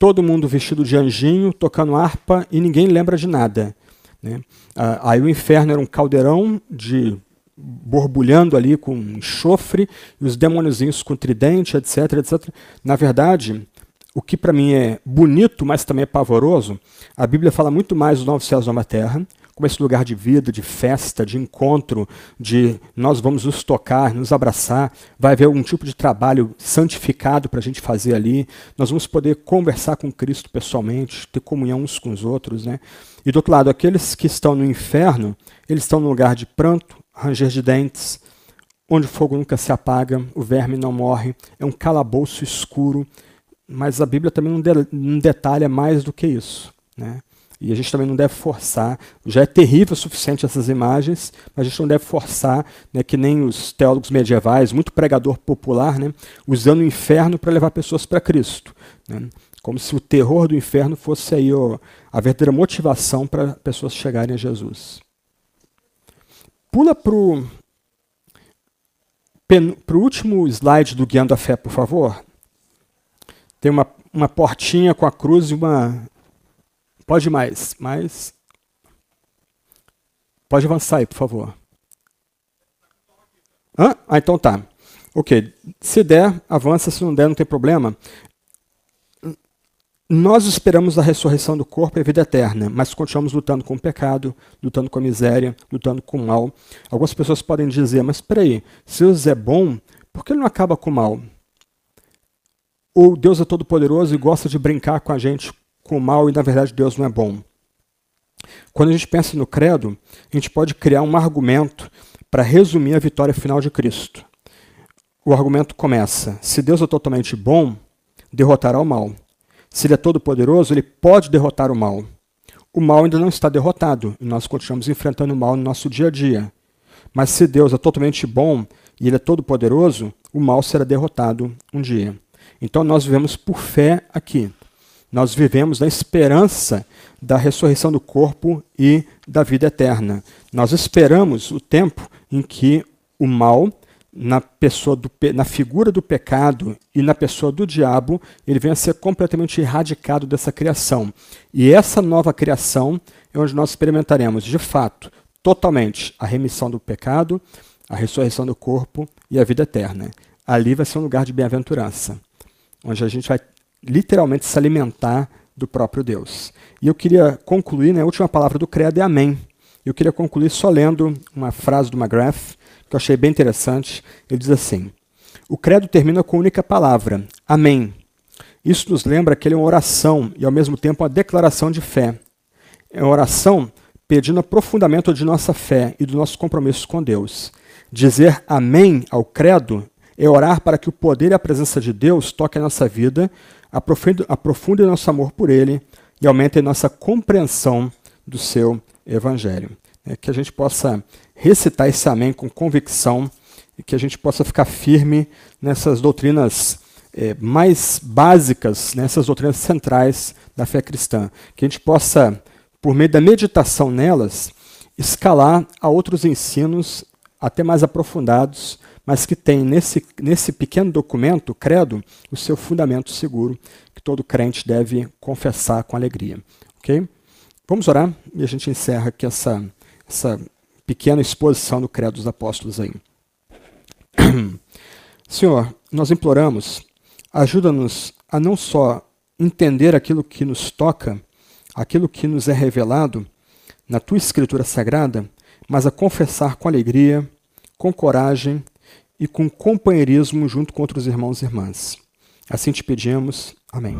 todo mundo vestido de anjinho, tocando harpa e ninguém lembra de nada. Né? Ah, aí o inferno era um caldeirão de borbulhando ali com enxofre e os demôniozinhos com tridente, etc, etc. Na verdade, o que para mim é bonito, mas também é pavoroso, a Bíblia fala muito mais dos novos céus e nova terra, como esse lugar de vida, de festa, de encontro, de nós vamos nos tocar, nos abraçar, vai haver algum tipo de trabalho santificado para a gente fazer ali, nós vamos poder conversar com Cristo pessoalmente, ter comunhão uns com os outros. Né? E do outro lado, aqueles que estão no inferno, eles estão no lugar de pranto, ranger de dentes, onde o fogo nunca se apaga, o verme não morre, é um calabouço escuro, mas a Bíblia também não, não detalha mais do que isso. Né? E a gente também não deve forçar. Já é terrível o suficiente essas imagens, mas a gente não deve forçar, né, que nem os teólogos medievais, muito pregador popular, né, usando o inferno para levar pessoas para Cristo. Né, como se o terror do inferno fosse aí ó, a verdadeira motivação para pessoas chegarem a Jesus. Pula para o último slide do Guiando a Fé, por favor. Tem uma, uma portinha com a cruz e uma, Pode mais, mais. Pode avançar aí, por favor. Hã? Ah, então tá. Ok. Se der, avança. Se não der, não tem problema. Nós esperamos a ressurreição do corpo e a vida eterna, mas continuamos lutando com o pecado, lutando com a miséria, lutando com o mal. Algumas pessoas podem dizer, mas espera aí, se Deus é bom, por que ele não acaba com o mal? Ou Deus é todo poderoso e gosta de brincar com a gente com o mal e na verdade Deus não é bom. Quando a gente pensa no credo, a gente pode criar um argumento para resumir a vitória final de Cristo. O argumento começa: se Deus é totalmente bom, derrotará o mal. Se ele é todo poderoso, ele pode derrotar o mal. O mal ainda não está derrotado e nós continuamos enfrentando o mal no nosso dia a dia. Mas se Deus é totalmente bom e ele é todo poderoso, o mal será derrotado um dia. Então nós vivemos por fé aqui. Nós vivemos na esperança da ressurreição do corpo e da vida eterna. Nós esperamos o tempo em que o mal, na pessoa do, na figura do pecado e na pessoa do diabo, ele venha a ser completamente erradicado dessa criação. E essa nova criação é onde nós experimentaremos, de fato, totalmente a remissão do pecado, a ressurreição do corpo e a vida eterna. Ali vai ser um lugar de bem-aventurança, onde a gente vai literalmente se alimentar do próprio Deus. E eu queria concluir, né, a última palavra do credo é amém. Eu queria concluir só lendo uma frase do McGrath, que eu achei bem interessante. Ele diz assim: O credo termina com a única palavra, amém. Isso nos lembra que ele é uma oração e ao mesmo tempo uma declaração de fé. É uma oração pedindo aprofundamento de nossa fé e do nosso compromisso com Deus. Dizer amém ao credo é orar para que o poder e a presença de Deus toque a nossa vida aprofunde, aprofunde nosso amor por Ele e aumente nossa compreensão do seu Evangelho. É, que a gente possa recitar esse amém com convicção e que a gente possa ficar firme nessas doutrinas é, mais básicas, nessas doutrinas centrais da fé cristã. Que a gente possa, por meio da meditação nelas, escalar a outros ensinos até mais aprofundados mas que tem nesse, nesse pequeno documento, credo, o seu fundamento seguro, que todo crente deve confessar com alegria. Ok? Vamos orar e a gente encerra aqui essa, essa pequena exposição do credo dos apóstolos aí. [clears throat] Senhor, nós imploramos, ajuda-nos a não só entender aquilo que nos toca, aquilo que nos é revelado na tua escritura sagrada, mas a confessar com alegria, com coragem e com companheirismo junto com outros irmãos e irmãs. Assim te pedimos. Amém.